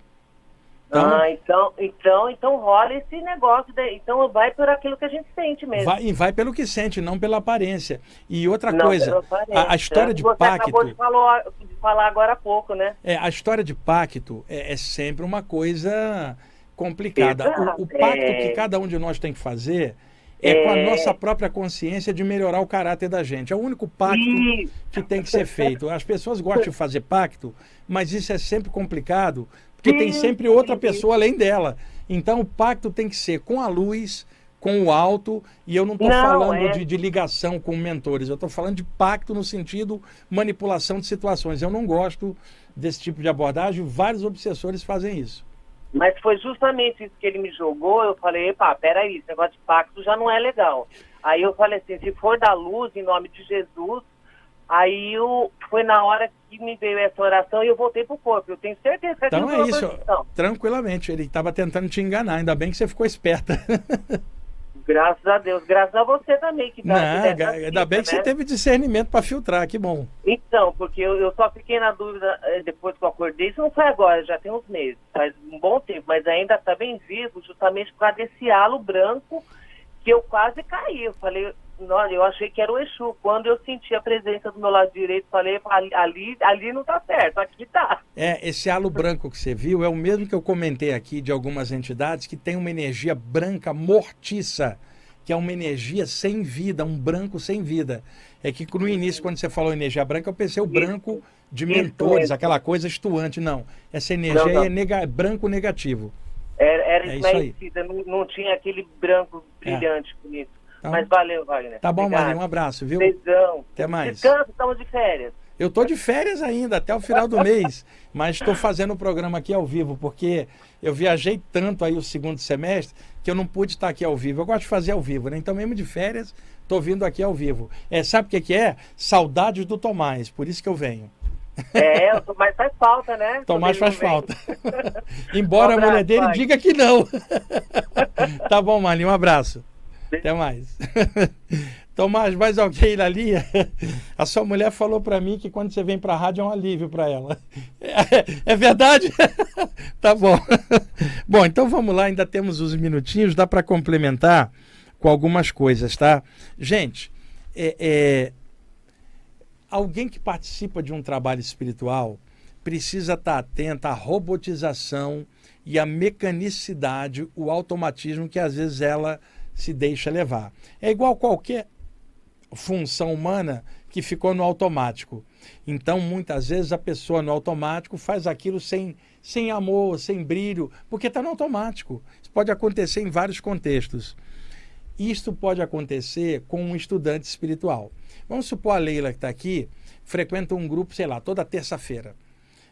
Então, ah, então, então, então rola esse negócio, de, então vai por aquilo que a gente sente mesmo. Vai, e vai pelo que sente, não pela aparência. E outra não coisa, a, a, história de Você pacto. Acabou de falar, de falar agora há pouco, né? É, a história de pacto é, é sempre uma coisa complicada. O, o, pacto é... que cada um de nós tem que fazer é, é, com a é. nossa própria consciência de melhorar o caráter da gente. É o único pacto que tem que ser feito. As pessoas gostam de fazer pacto, mas isso é sempre complicado, porque tem sempre outra pessoa além dela. Então o pacto tem que ser com a luz, com o alto, e eu não estou falando é... de, de, ligação com mentores, eu estou falando de pacto no sentido manipulação de situações. Eu não gosto desse tipo de abordagem, vários obsessores fazem isso. Mas foi justamente isso que ele me jogou. Eu falei, epa, peraí, esse negócio de pacto já não é legal. Aí eu falei assim, se for da luz, em nome de Jesus, aí eu, foi na hora que me veio essa oração e eu voltei pro corpo. Eu tenho certeza que Então é isso, tranquilamente. Ele estava tentando te enganar, ainda bem que você ficou esperta. Graças a Deus. Graças a você também. Que tá, Não, que ainda bem que né? você teve discernimento para filtrar, que bom. Então, porque eu, eu, só fiquei na dúvida eh, depois que eu acordei. Isso não foi agora, já tem uns meses, faz um bom tempo, mas ainda está bem vivo, justamente por causa desse halo branco que eu quase caí. Eu falei, olha, eu achei que era o Exu. Quando eu senti a presença do meu lado direito, falei, ali, ali não está certo, aqui está. É, esse halo branco que você viu é o mesmo que eu comentei aqui de algumas entidades que tem uma energia branca mortiça, que é uma energia sem vida, um branco sem vida. É que no início, quando você falou energia branca, eu pensei o branco de mentores, aquela coisa estuante. Não, essa energia não, não. é nega, branco negativo. Era, era é esmaecida, não, não, tinha aquele branco brilhante, é. bonito. Então, Mas valeu, Wagner. Tá bom, Obrigado. um abraço, viu? Beijão. Até mais. Descanso, estamos de férias. Eu tô de férias ainda, até o final do mês, mas estou fazendo o programa aqui ao vivo, porque eu viajei tanto aí o segundo semestre que eu não pude estar aqui ao vivo. Eu gosto de fazer ao vivo, né? Então, mesmo de férias, estou vindo aqui ao vivo. É, sabe o que, que é? Saudades do Tomás, por isso que eu venho. É, o Tomás faz falta, né? Tomás faz falta. Embora um abraço, a mulher dele pai. diga que não. tá bom, Marlinho, um abraço. Até mais. Tomás, mais alguém na linha? A sua mulher falou para mim que quando você vem para a rádio é um alívio para ela. É, é verdade? tá bom. Bom, então vamos lá, ainda temos uns minutinhos, dá para complementar com algumas coisas, tá? Gente, é, é, alguém que participa de um trabalho espiritual precisa estar tá atento à robotização e à mecanicidade, o automatismo que às vezes ela se deixa levar. É igual qualquer função humana que ficou no automático. Então, muitas vezes, a pessoa no automático faz aquilo sem, sem amor, sem brilho, porque está no automático. Isso pode acontecer em vários contextos. Isto pode acontecer com um estudante espiritual. Vamos supor a Leila que está aqui, frequenta um grupo, sei lá, toda terça-feira.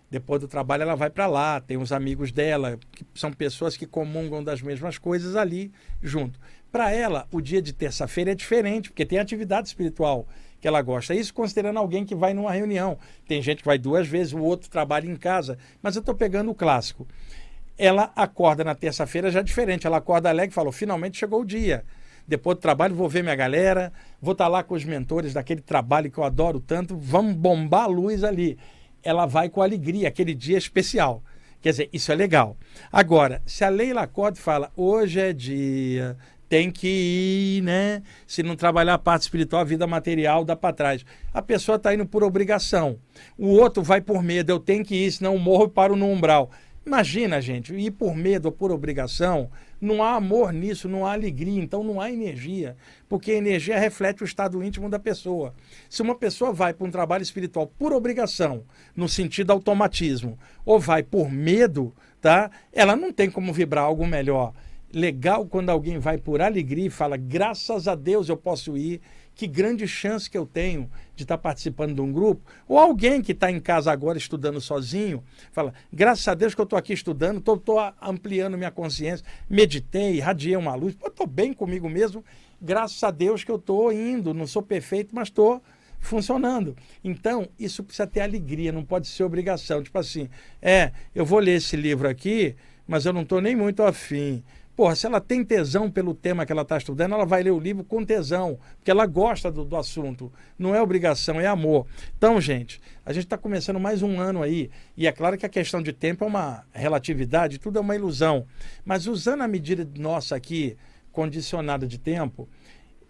Depois do trabalho ela vai para lá, tem os amigos dela, que são pessoas que comungam das mesmas coisas ali junto. Para ela, o dia de terça-feira é diferente, porque tem atividade espiritual que ela gosta. Isso considerando alguém que vai numa reunião. Tem gente que vai duas vezes, o outro trabalha em casa. Mas eu estou pegando o clássico. ela acorda na terça-feira já diferente. Ela acorda alegre e fala: finalmente chegou o dia. Depois do trabalho, vou ver minha galera, vou estar tá lá com os mentores daquele trabalho que eu adoro tanto, vamos bombar a luz ali. Ela vai com alegria, aquele dia especial. Quer dizer, isso é legal. Agora, se a Leila acorda e fala: hoje é dia, tem que ir, né? Se não trabalhar a parte espiritual, a vida material dá para trás. A pessoa está indo por obrigação. O outro vai por medo, eu tenho que ir, senão morro e paro no umbral. Imagina, gente, ir por medo ou por obrigação, não há amor nisso, não há alegria, então não há energia, porque a energia reflete o estado íntimo da pessoa. Se uma pessoa vai para um trabalho espiritual por obrigação, no sentido automatismo, ou vai por medo, tá? Ela não tem como vibrar algo melhor legal quando alguém vai por alegria e fala: graças a Deus eu posso ir, que grande chance que eu tenho de estar participando de um grupo. Ou alguém que está em casa agora estudando sozinho, fala: graças a Deus que eu estou aqui estudando, estou ampliando minha consciência, meditei, radiei uma luz, estou bem comigo mesmo, graças a Deus que eu estou indo, não sou perfeito, mas estou funcionando. Então, isso precisa ter alegria, não pode ser obrigação. Tipo assim, é, eu vou ler esse livro aqui, mas eu não estou nem muito afim. Porra, se ela tem tesão pelo tema que ela está estudando, ela vai ler o livro com tesão, porque ela gosta do, do assunto. Não é obrigação, é amor. Então, gente, a gente está começando mais um ano aí, e é claro que a questão de tempo é uma relatividade, tudo é uma ilusão. Mas usando a medida nossa aqui, condicionada de tempo,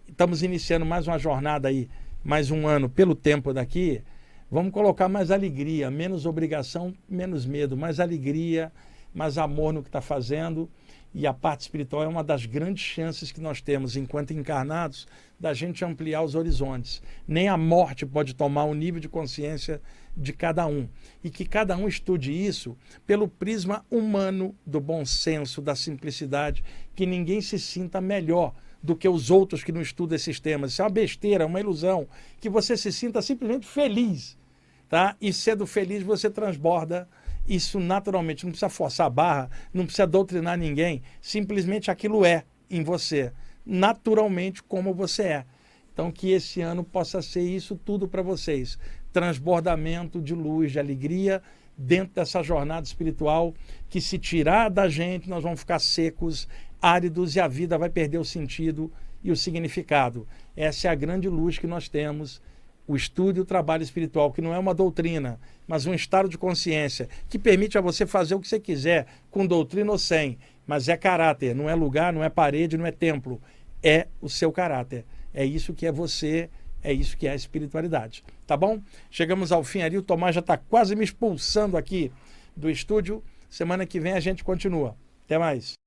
estamos iniciando mais uma jornada aí, mais um ano pelo tempo daqui. Vamos colocar mais alegria, menos obrigação, menos medo, mais alegria, mais amor no que está fazendo e a parte espiritual é uma das grandes chances que nós temos, enquanto encarnados, da gente ampliar os horizontes. Nem a morte pode tomar o nível de consciência de cada um. E que cada um estude isso pelo prisma humano do bom senso, da simplicidade, que ninguém se sinta melhor do que os outros que não estudam esses temas. Isso é uma besteira, uma ilusão. Que você se sinta simplesmente feliz. Tá? E sendo feliz, você transborda isso naturalmente, não precisa forçar a barra, não precisa doutrinar ninguém, simplesmente aquilo é em você, naturalmente como você é. Então, que esse ano possa ser isso tudo para vocês: transbordamento de luz, de alegria dentro dessa jornada espiritual que, se tirar da gente, nós vamos ficar secos, áridos e a vida vai perder o sentido e o significado. Essa é a grande luz que nós temos o estudo e o trabalho espiritual, que não é uma doutrina, mas um estado de consciência que permite a você fazer o que você quiser, com doutrina ou sem, mas é caráter, não é lugar, não é parede, não é templo, é o seu caráter. É isso que é você, é isso que é a espiritualidade. Tá bom? Chegamos ao fim ali, o Tomás já está quase me expulsando aqui do estúdio. Semana que vem a gente continua. Até mais.